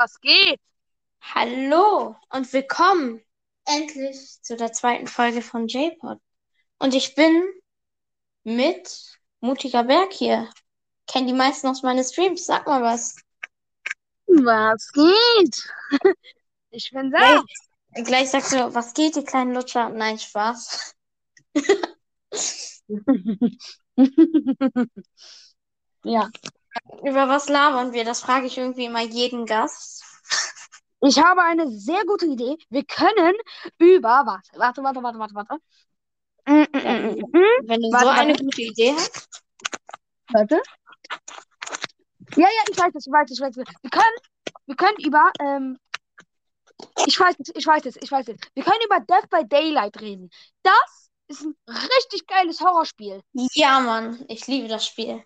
Was geht? Hallo und willkommen endlich zu der zweiten Folge von J-Pod. Und ich bin mit Mutiger Berg hier. Kennen die meisten aus meinen Streams. Sag mal was. Was geht? Ich bin da. Gleich, gleich sagst du, was geht, die kleinen Lutscher? Nein, Spaß. Ja. Über was labern wir? Das frage ich irgendwie immer jeden Gast. Ich habe eine sehr gute Idee. Wir können über. Warte, warte, warte, warte, warte, warte. Mm, mm, mm. Wenn du Warte, so eine warte. gute Idee hast. Warte. Ja, ja, ich weiß es, ich weiß es, ich weiß es. Wir können, wir können über. Ähm, ich weiß es, ich weiß es, ich weiß es. Wir können über Death by Daylight reden. Das ist ein richtig geiles Horrorspiel. Ja, Mann, ich liebe das Spiel.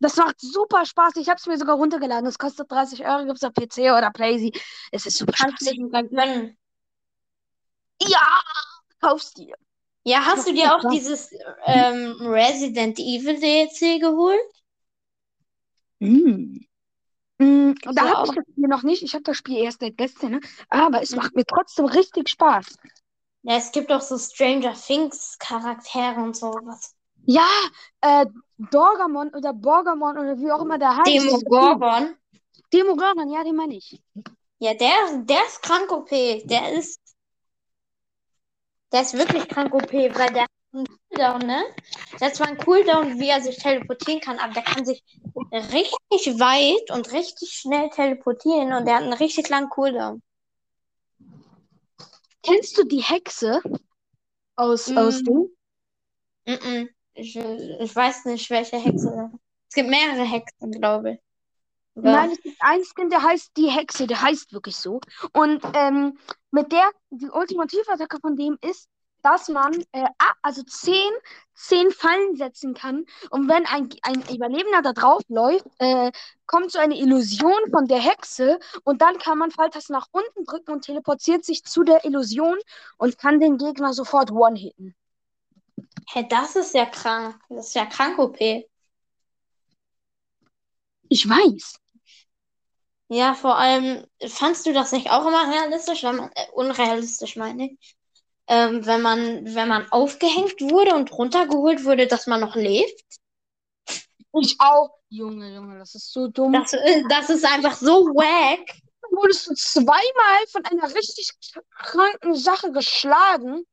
Das macht super Spaß. Ich habe es mir sogar runtergeladen. Es kostet 30 Euro, gibt es auf PC oder Playsee. Es ist super Kannst du spaßig. dir sogar gönnen. Ja, kaufst dir. Ja, hast du dir auch dieses ähm, Resident Evil DLC geholt? Mm. Mm, da Ja, habe ich das Spiel noch nicht. Ich habe das Spiel erst seit gestern, ne? aber es macht mir trotzdem richtig Spaß. Ja, es gibt auch so Stranger Things Charaktere und sowas. Ja, äh, Dorgamon oder Borgamon oder wie auch immer der heißt. Demogorgon. Demogorgon, ja, den meine ich. Ja, der, der ist krank OP. Der ist. Der ist wirklich krank OP, weil der hat einen Cooldown, ne? Der hat zwar einen Cooldown, wie er sich teleportieren kann, aber der kann sich richtig weit und richtig schnell teleportieren und der hat einen richtig langen Cooldown. Kennst du die Hexe aus, Mm. aus dem? Mhm. Ich, ich weiß nicht, welche Hexe. Es gibt mehrere Hexen, glaube ich. Aber- Nein, es gibt ein Skin, der heißt die Hexe, der heißt wirklich so. Und ähm, mit der, die Ultimativattacke von dem ist, dass man äh, also zehn, zehn Fallen setzen kann. Und wenn ein, ein Überlebender da drauf läuft, äh, kommt so eine Illusion von der Hexe und dann kann man Pfeiltaste nach unten drücken und teleportiert sich zu der Illusion und kann den Gegner sofort one-hitten. Hä, das ist ja krank. Das ist ja krank OP. Ich weiß. Ja, vor allem, fandst du das nicht auch immer realistisch, wenn man, äh, unrealistisch meine ich, ähm, wenn man, wenn man aufgehängt wurde und runtergeholt wurde, dass man noch lebt? Ich auch. Junge, Junge, das ist so dumm. Das, äh, das ist einfach so wack. wurdest du zweimal von einer richtig kranken Sache geschlagen.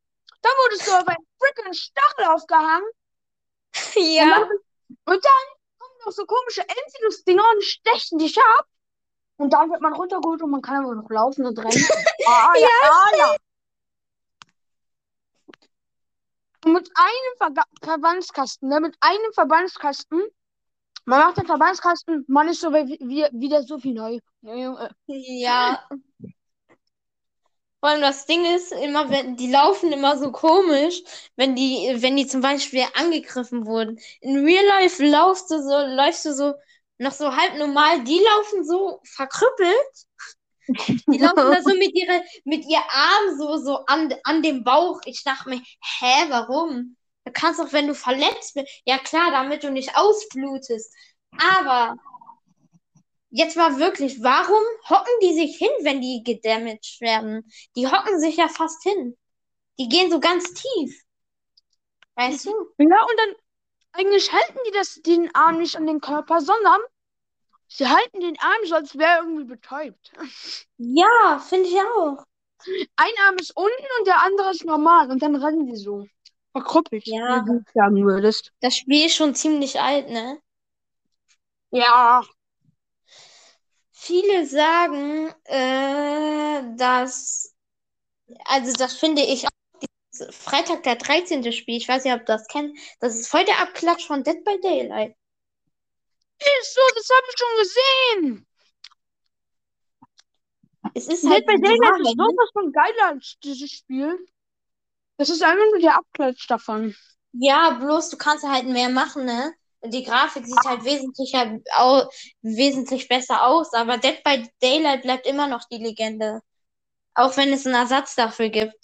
Dann wurdest du auf einen freaking Stachel aufgehangen. Ja. Und dann kommen noch so komische Ensilus-Dinger und stechen dich ab. Und dann wird man runtergeholt und man kann aber noch laufen und rennen. Ah, ja, ah, ja. Und mit einem Verga Verbandskasten, ne? Mit einem Verbandskasten. Man macht den Verbandskasten, man ist so wie, wie, wieder so viel neu. Ja. Vor allem das Ding ist immer, wenn die laufen immer so komisch, wenn die, wenn die zum Beispiel angegriffen wurden. In Real Life laufst du so, läufst du so noch so halb normal. Die laufen so verkrüppelt. Die laufen da so mit ihre, mit ihr Arm so, so an, an dem Bauch. Ich dachte mir, hä, warum? Du kannst doch, wenn du verletzt bist, ja klar, damit du nicht ausblutest. Aber jetzt mal wirklich, warum hocken die sich hin, wenn die gedamaged werden? Die hocken sich ja fast hin. Die gehen so ganz tief. Weißt du? Ja, und dann eigentlich halten die das, den Arm nicht an den Körper, sondern sie halten den Arm so, als wäre er irgendwie betäubt. Ja, finde ich auch. Ein Arm ist unten und der andere ist normal und dann rennen die so. Verkrüppelt, Ja. wie du sagen würdest. Das Spiel ist schon ziemlich alt, ne? Ja. Viele sagen, äh, dass, also das finde ich auch, Freitag der 13. Spiel, ich weiß nicht, ob du das kennst, das ist voll der Abklatsch von Dead by Daylight. Ist so, das habe ich schon gesehen. Es ist Dead halt by Daylight ist ne? sowas von geiler als dieses Spiel. Das ist einfach nur der Abklatsch davon. Ja, bloß du kannst halt mehr machen, ne? Die Grafik sieht halt wesentlich, au wesentlich besser aus, aber Dead by Daylight bleibt immer noch die Legende. Auch wenn es einen Ersatz dafür gibt.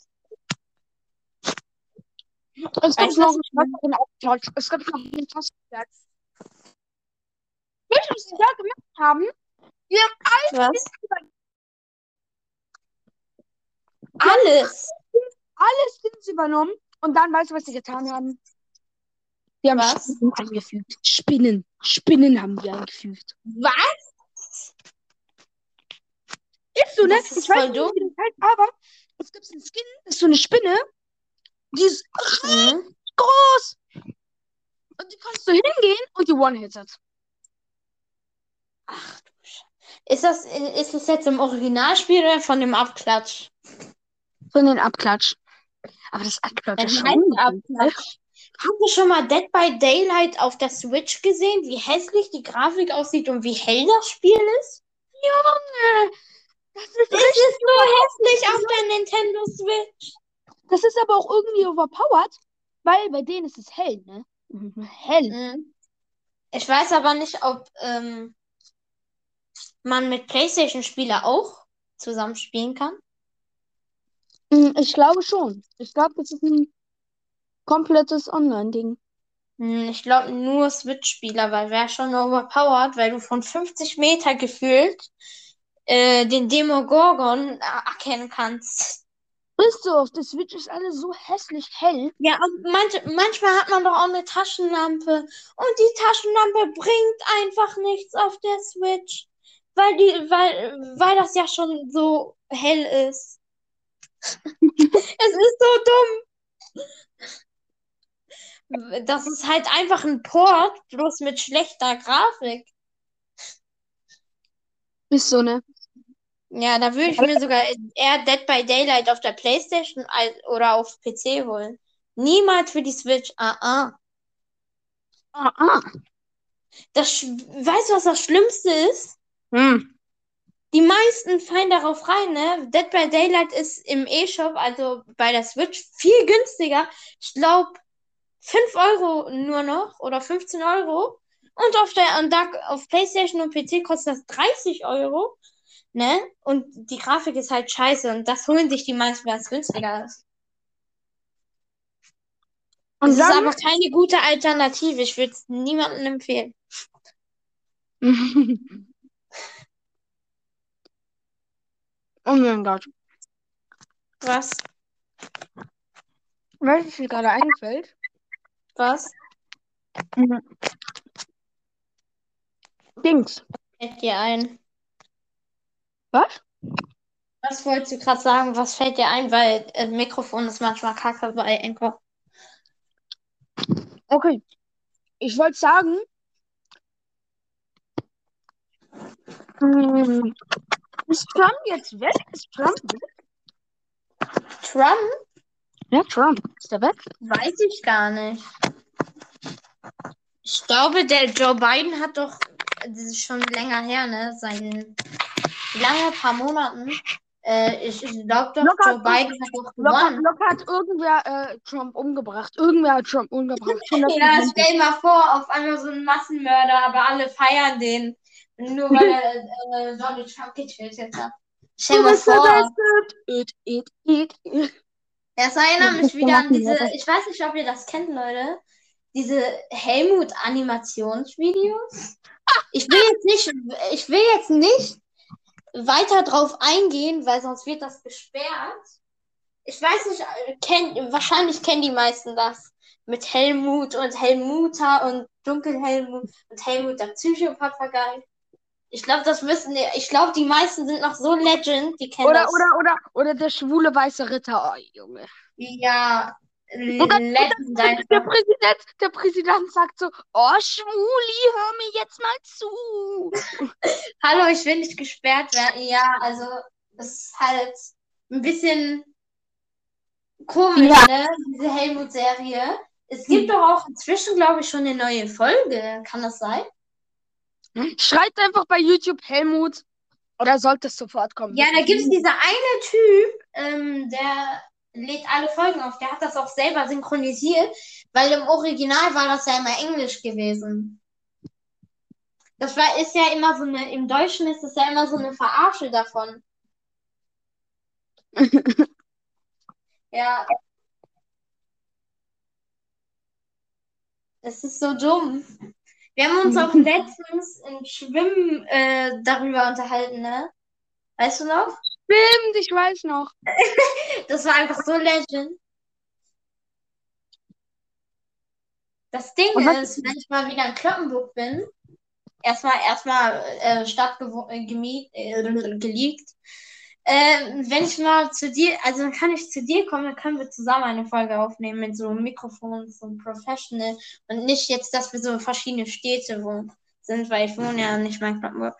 Es gibt noch einen Abklatsch. Es gibt noch einen. Weißt du, was sie da gemacht haben? Die haben Was? Alles. alle Skins übernommen und dann weißt du, was sie getan haben? Die haben Was? Spinnen eingefügt. Spinnen. Spinnen haben die eingefügt. Was? Ist so, ne? Ist ich weiß nicht, wie das heißt, aber es gibt einen Skin, das ist so eine Spinne, die ist Mhm. groß. Und die kannst du hingehen und die One-Hitted. Ach du Scheiße. Ist das, ist das jetzt im Originalspiel oder von dem Abklatsch? Von den Abklatsch. Aber das Abklatsch ist schon. Abklatsch. Hast du schon mal Dead by Daylight auf der Switch gesehen, wie hässlich die Grafik aussieht und wie hell das Spiel ist? Junge! Das ist, Es ist so hässlich auf der Nintendo Switch. das ist aber auch irgendwie overpowered, weil bei denen ist es hell, ne? Hell. Mhm. Ich weiß aber nicht, ob ähm, man mit PlayStation-Spieler auch zusammen spielen kann. Mm, Ich glaube schon. Ich glaube, das ist ein komplettes Online-Ding. Hm, Ich glaube nur Switch-Spieler, weil wäre schon overpowered, weil du von 50 Meter gefühlt äh, den Demogorgon äh, erkennen kannst. Ist so, auf der Switch ist alles so hässlich hell. Ja, und manch, manchmal hat man doch auch eine Taschenlampe und die Taschenlampe bringt einfach nichts auf der Switch, weil die, weil, weil das ja schon so hell ist. Es ist so dumm. Das ist halt einfach ein Port, bloß mit schlechter Grafik. Ist so, ne? Ja, da würde ich mir sogar eher Dead by Daylight auf der PlayStation oder auf PC holen. Niemals für die Switch. Ah, ah. Ah, ah. Das, weißt du, was das Schlimmste ist? Hm. Die meisten fallen darauf rein, ne? Dead by Daylight ist im E-Shop, also bei der Switch, viel günstiger. Ich glaube, 5 Euro nur noch oder 15 Euro. Und auf der, und da, auf PlayStation und PC kostet das 30 Euro, ne? Und die Grafik ist halt scheiße und das holen sich die meisten, weil es günstiger ist. Und Es ist aber keine gute Alternative. Ich würde es niemandem empfehlen. oh mein Gott. Was? Weißt du, was mir gerade einfällt? Was? Dings. Fällt dir ein? Was? Was wolltest du gerade sagen? Was fällt dir ein? Weil äh, Mikrofon ist manchmal kacke bei Anchor. Okay. Ich wollte sagen. Hm, ist Trump jetzt weg? Ist Trump weg? Trump? Ja, Trump. Ist der weg? Weiß ich gar nicht. Ich glaube, der Joe Biden hat doch, das ist schon länger her, ne? Sein, wie lange? Paar Monaten. Äh, ich glaube doch, Locker- Joe Biden hat doch gewonnen. locker hat irgendwer äh, Trump umgebracht. Irgendwer hat Trump umgebracht. Ja, stell mal vor, auf einmal so ein Massenmörder, aber alle feiern den. Nur weil er äh, Donald Trump getötet hat. Stell mal vor. It, it, it, it. Das erinnert Ja, mich wieder an diese, ich weiß nicht, ob ihr das kennt, Leute, diese Helmut-Animationsvideos. Ich will jetzt nicht, ich will jetzt nicht weiter drauf eingehen, weil sonst wird das gesperrt. Ich weiß nicht, kenn, wahrscheinlich kennen die meisten das. Mit Helmut und Helmuta und Dunkelhelmut und Helmut der Psychopapagei. Ich glaube, das müssen, ich glaube, die meisten sind noch so legend, die kennen Oder, das. oder, oder, oder der schwule weiße Ritter. Oh, Junge. Ja, dann- legend Der. Präsident, der Präsident sagt so, oh Schwuli, hör mir jetzt mal zu. Hallo, ich will nicht gesperrt werden. Ja, also es ist halt ein bisschen komisch, Ja. ne? Diese Helmut-Serie. Es gibt doch auch inzwischen, glaube ich, schon eine neue Folge. Kann das sein? Schreibt einfach bei YouTube Helmut. Oder sollte es sofort kommen? Ja, da gibt es dieser eine Typ, ähm, der lädt alle Folgen auf. Der hat das auch selber synchronisiert, weil im Original war das ja immer Englisch gewesen. Das war, ist ja immer so eine, im Deutschen ist es ja immer so eine Verarsche davon. Ja. Es ist so dumm. Wir haben uns auch letztens im Schwimmen äh, darüber unterhalten, ne? Weißt du noch? Stimmt, ich weiß noch. Das war einfach so legend. Das Ding ist, wenn ich mal wieder in Kloppenburg bin, erstmal erstmal äh, Stadt äh, gemiet, äh, geleakt. Äh, wenn ich mal zu dir, also dann kann ich zu dir kommen, dann können wir zusammen eine Folge aufnehmen mit so Mikrofons und Professional und nicht jetzt, dass wir so verschiedene Städte wo sind, weil ich wohne ja nicht mal in Kloppenburg.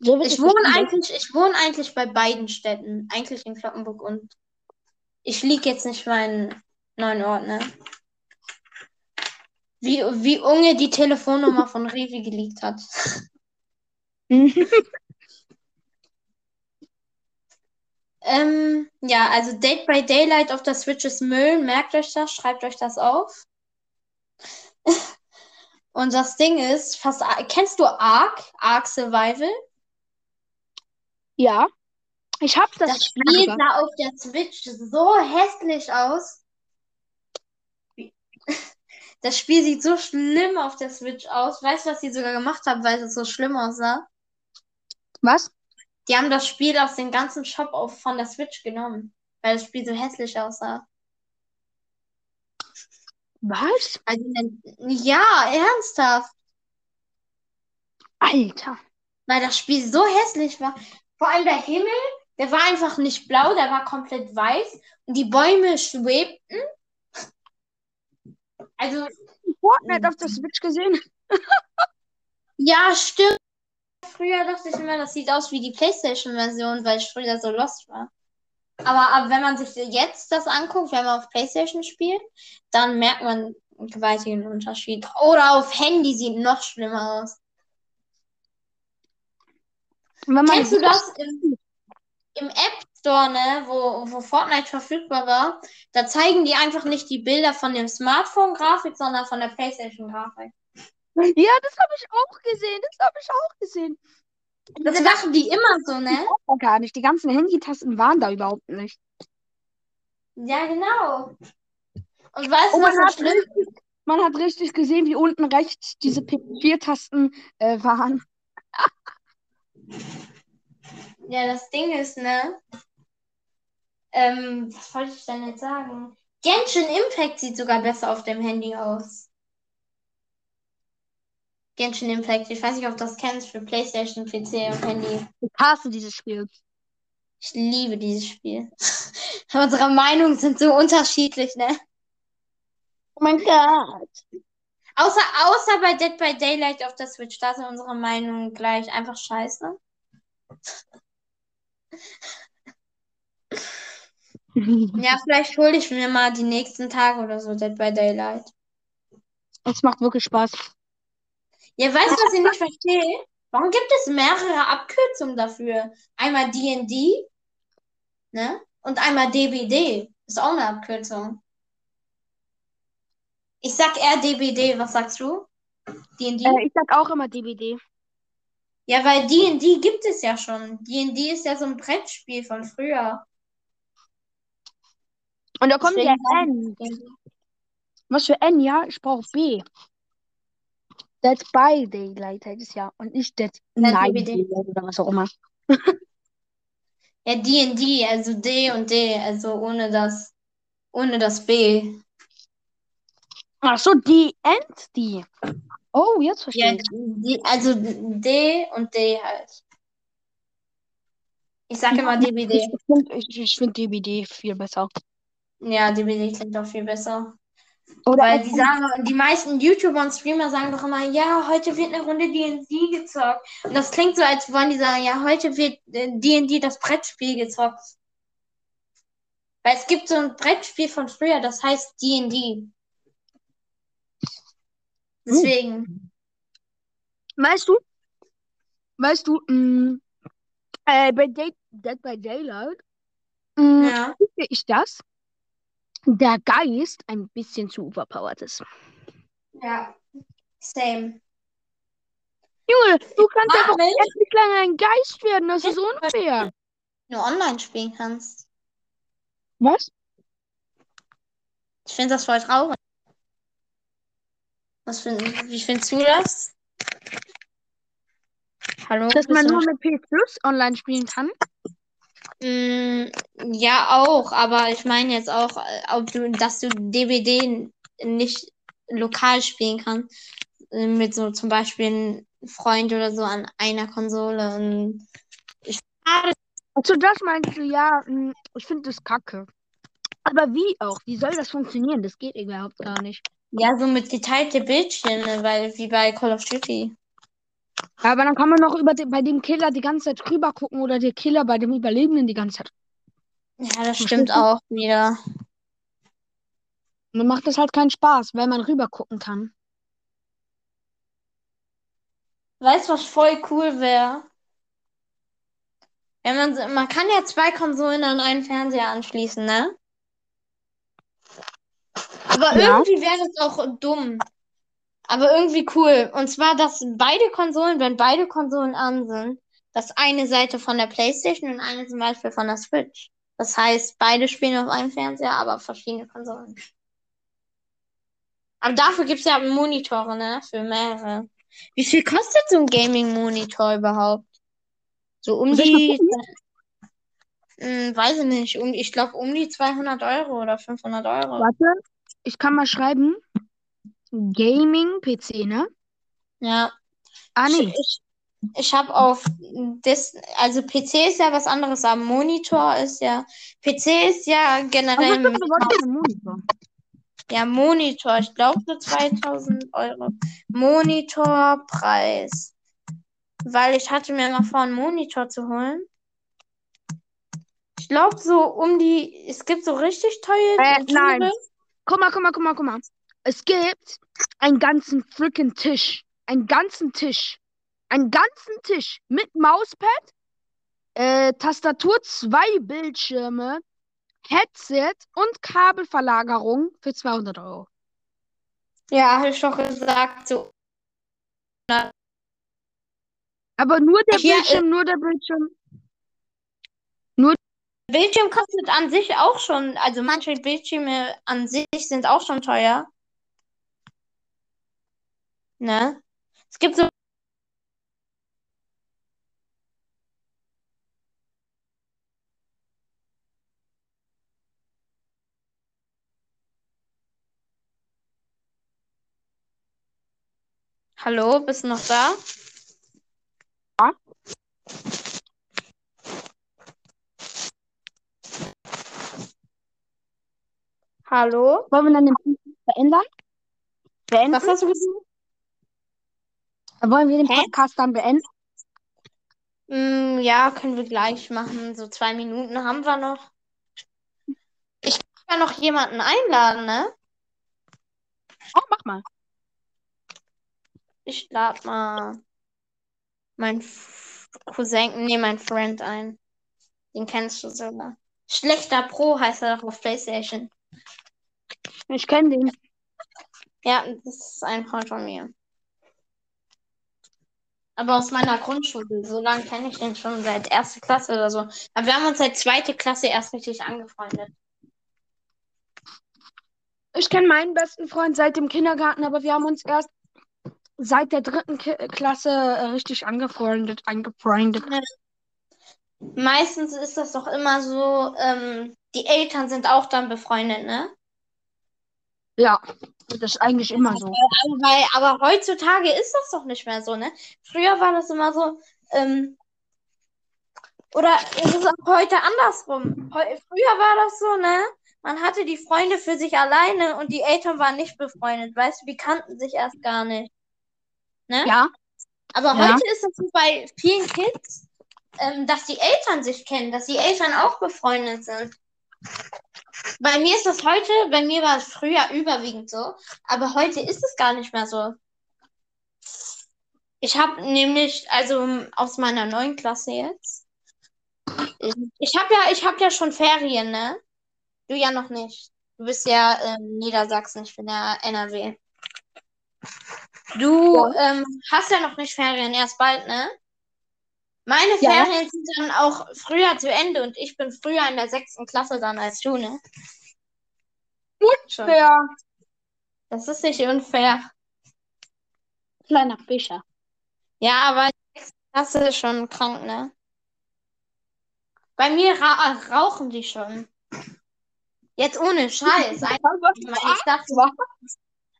So Ich wohne eigentlich, ich wohne eigentlich bei beiden Städten, eigentlich in Kloppenburg und ich liege jetzt nicht meinen neuen Ort, ne? Wie, wie Unge die Telefonnummer von Revi geleakt hat. Ähm, ja, also Date by Daylight auf der Switch ist Müll. Merkt euch das, schreibt euch das auf. Und das Ding ist, fast, kennst du Ark? Ark Survival? Ja. Ich hab das, Das Spiel sogar. sah auf der Switch so hässlich aus. Das Spiel sieht so schlimm auf der Switch aus. Weißt du, was sie sogar gemacht haben, weil es so schlimm aussah? Was? Die haben das Spiel aus dem ganzen Shop auf, von der Switch genommen, weil das Spiel so hässlich aussah. Was? Also, ja, ernsthaft. Alter. Weil das Spiel so hässlich war. Vor allem der Himmel, der war einfach nicht blau, der war komplett weiß. Und die Bäume schwebten. Also, Fortnite auf der Switch gesehen? ja, stimmt. Früher dachte ich immer, das sieht aus wie die PlayStation-Version, weil ich früher so lost war. Aber, aber wenn man sich jetzt das anguckt, wenn man auf PlayStation spielt, dann merkt man einen gewaltigen Unterschied. Oder auf Handy sieht noch schlimmer aus. Und wenn man Kennst du das im, im App Store, ne, wo, wo Fortnite verfügbar war? Da zeigen die einfach nicht die Bilder von dem Smartphone-Grafik, sondern von der PlayStation-Grafik. Ja, das habe ich auch gesehen. Das habe ich auch gesehen. Das machen die immer so, ne? gar nicht. Die ganzen Handytasten waren da überhaupt nicht. Ja, genau. Und weißt du, Und was man hat, richtig, man hat richtig gesehen, wie unten rechts diese P4-Tasten äh, waren. Ja, das Ding ist, ne? Ähm, was wollte ich denn jetzt sagen? Genshin Impact sieht sogar besser auf dem Handy aus. Genshin Impact, ich weiß nicht, ob du das kennst für PlayStation, PC und Handy. Ich hasse dieses Spiel. Ich liebe dieses Spiel. Unsere Meinungen sind so unterschiedlich, ne? Oh mein Gott. Außer, außer bei Dead by Daylight auf der Switch, da sind unsere Meinungen gleich einfach scheiße. Ja, vielleicht hole ich mir mal die nächsten Tage oder so Dead by Daylight. Es macht wirklich Spaß. Ja, weißt du, was ich nicht verstehe? Warum gibt es mehrere Abkürzungen dafür? Einmal D&D, ne? Und einmal DBD. Ist auch eine Abkürzung. Ich sag eher DBD, was sagst du? D&D? Äh, ich sag auch immer DBD. Ja, weil D&D gibt es ja schon. D&D ist ja so ein Brettspiel von früher. Und da kommt Deswegen sag N. Was für N, ja? Ich brauche B. Dead by Daylight heißt es ja. Und nicht Dead Night oder was auch immer. Ja, D&D, also D und D, also ohne das, ohne das B. Ach so, die and die. Oh, jetzt verstehe ich. die, also D und D halt. Ich sag immer DBD. finde ich, ich find DBD viel besser. Ja, DBD klingt auch viel besser. Oder Weil die sagen, die meisten YouTuber und Streamer sagen doch immer, ja, heute wird eine Runde D&D gezockt. Und das klingt so, als wollen die sagen, ja, heute wird äh, D&D das Brettspiel gezockt. Weil es gibt so ein Brettspiel von früher, das heißt D&D. Deswegen. Weißt du, weißt du, mh, äh, bei Day, Dead by Daylight mh, Ja. finde ich das, der Geist ein bisschen zu overpowered ist. Ja. Same. Junge, du kannst einfach endlich lange ein Geist werden, das ist unfair. Nur online spielen kannst. Was? Ich finde das voll traurig. Was find, wie findest du das? Hallo? Dass man nur mit PS Plus online spielen kann. Mm, ja, auch, aber ich meine jetzt auch, äh, ob du, dass du DBD nicht lokal spielen kannst. äh, Mit so zum Beispiel einem Freund oder so an einer Konsole. Und ich, Also das meinst du, ja, mh, ich finde das kacke. Aber wie auch? Wie soll das funktionieren? Das geht überhaupt gar nicht. ja, so mit geteilte Bildschirme, weil wie bei Call of Duty. Aber dann kann man noch über den, bei dem Killer die ganze Zeit rüber gucken oder der Killer bei dem Überlebenden die ganze Zeit. Ja, das stimmt auch wieder. Dann macht das halt keinen Spaß, weil man rüber gucken kann. Weißt du, was voll cool wäre? Wenn man, man kann ja zwei Konsolen an einen Fernseher anschließen, ne? Aber Ja. irgendwie wäre das auch dumm. Aber irgendwie cool. Und zwar, dass beide Konsolen, wenn beide Konsolen an sind, dass eine Seite von der PlayStation und eine zum Beispiel von der Switch. Das heißt, beide spielen auf einem Fernseher, aber auf verschiedene Konsolen. Aber dafür gibt es ja Monitore, ne? Für mehrere. Wie viel kostet so ein Gaming-Monitor überhaupt? So um die? Hm, weiß ich nicht, um, ich glaube um die 200 Euro oder 500 Euro. Warte, ich kann mal schreiben. Gaming-PC, ne? Ja. Ah, Ich, nee. ich, ich habe auf das, also PC ist ja was anderes, aber Monitor ist ja, PC ist ja generell du wolltest einen Monitor. Ja, Monitor. Ich glaube so 2000 Euro. Monitorpreis. Weil ich hatte mir mal vor, einen Monitor zu holen. Ich glaube so um die. Es gibt so richtig teure. Äh, nein. Guck mal, guck mal, guck mal, guck mal. Es gibt einen ganzen freaking Tisch. Einen ganzen Tisch. Einen ganzen Tisch mit Mauspad, äh, Tastatur, zwei Bildschirme, Headset und Kabelverlagerung für 200 Euro. Ja, habe ich doch gesagt. So. Aber nur der Hier, Bildschirm, nur der Bildschirm. Bildschirm kostet an sich auch schon. Also manche Bildschirme an sich sind auch schon teuer. Ne? Es gibt so. Hallo, bist du noch da? Ja. Hallo? Wollen wir dann den Podcast verändern? Beenden? Was hast du gesagt? Wollen wir den Hä? Podcast dann beenden? Mm, ja, können wir gleich machen. So zwei Minuten haben wir noch. Ich kann ja noch jemanden einladen, ne? Oh, mach mal. Ich lade mal meinen F- Cousin, nee, meinen Friend ein. Den kennst du sogar. Schlechter Pro heißt er doch auf PlayStation. Ich kenne den. Ja, das ist ein Freund von mir. Aber aus meiner Grundschule. So lange kenne ich den schon seit erste Klasse oder so. Aber wir haben uns seit zweite Klasse erst richtig angefreundet. Ich kenne meinen besten Freund seit dem Kindergarten, aber wir haben uns erst seit der dritten Ki Klasse äh, richtig angefreundet, angefreundet. Meistens ist das doch immer so, ähm, die Eltern sind auch dann befreundet, ne? Ja, das ist eigentlich immer so. Weil, aber heutzutage ist das doch nicht mehr so, ne? Früher war das immer so, ähm, oder ist es auch heute andersrum? Früher war das so, ne? Man hatte die Freunde für sich alleine und die Eltern waren nicht befreundet, weißt du, die kannten sich erst gar nicht. Ne? Ja, Aber Ja. heute ist es so bei vielen Kids, ähm, dass die Eltern sich kennen, dass die Eltern auch befreundet sind. Bei mir ist das heute, bei mir war es früher überwiegend so, aber heute ist es gar nicht mehr so. Ich habe nämlich, also aus meiner neuen Klasse jetzt, ich, ich habe ja, ich habe ja schon Ferien, ne? Du ja noch nicht. Du bist ja in Niedersachsen, ich bin ja NRW. Du ähm, hast ja noch nicht Ferien, erst bald, ne? Meine Ja. Ferien sind dann auch früher zu Ende und ich bin früher in der sechsten Klasse dann als du, ne? Ja. Das ist nicht unfair. Kleiner Fischer. Ja, aber das ist schon krank, ne? Bei mir ra rauchen die schon. Jetzt ohne Scheiß. Ich dachte,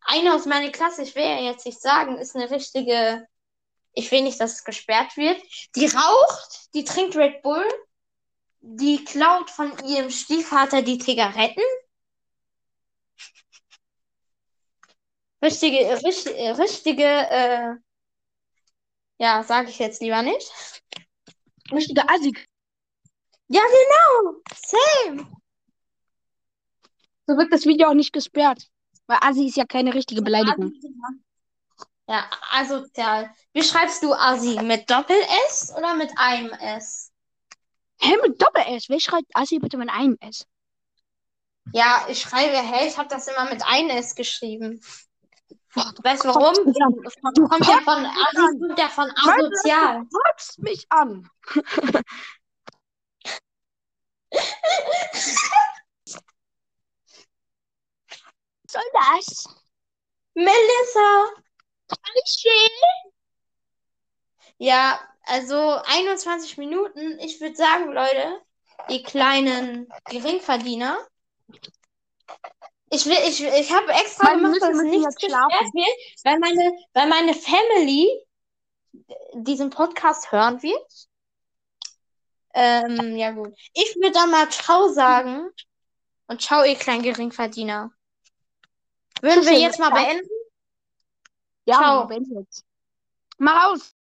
eine aus meiner Klasse, ich will ja jetzt nicht sagen, ist eine richtige. Ich will nicht, dass es gesperrt wird. Die raucht, die trinkt Red Bull, die klaut von ihrem Stiefvater die Zigaretten. Richtige, richtige, richtige, äh, ja, sage ich jetzt lieber nicht. Richtige Assig. Ja, genau. Same. So wird das Video auch nicht gesperrt. Weil Assi ist ja keine richtige Beleidigung. Ja, asozial. Wie schreibst du Assi? Mit Doppel-S oder mit einem S? Hä, mit Doppel-S? Wer schreibt Assi bitte mit einem S? Ja, ich schreibe, hä, ich habe das immer mit einem S geschrieben. Weißt du warum? Du Kommt ja von Assi, kommt ja von asozial. Du mich an. Was soll das? Melissa. Schön. Ja, also 21 Minuten. Ich würde sagen, Leute, die kleinen Geringverdiener. Ich will, ich, ich habe extra Meine gemacht, dass nichts gesperrt wird, weil meine, weil meine Family diesen Podcast hören wird. Ähm, ja gut. Ich würde dann mal Ciao sagen. Und ciao, ihr kleinen Geringverdiener. Würden wir jetzt mal beenden? Ja, Ciao. jetzt. Mach aus.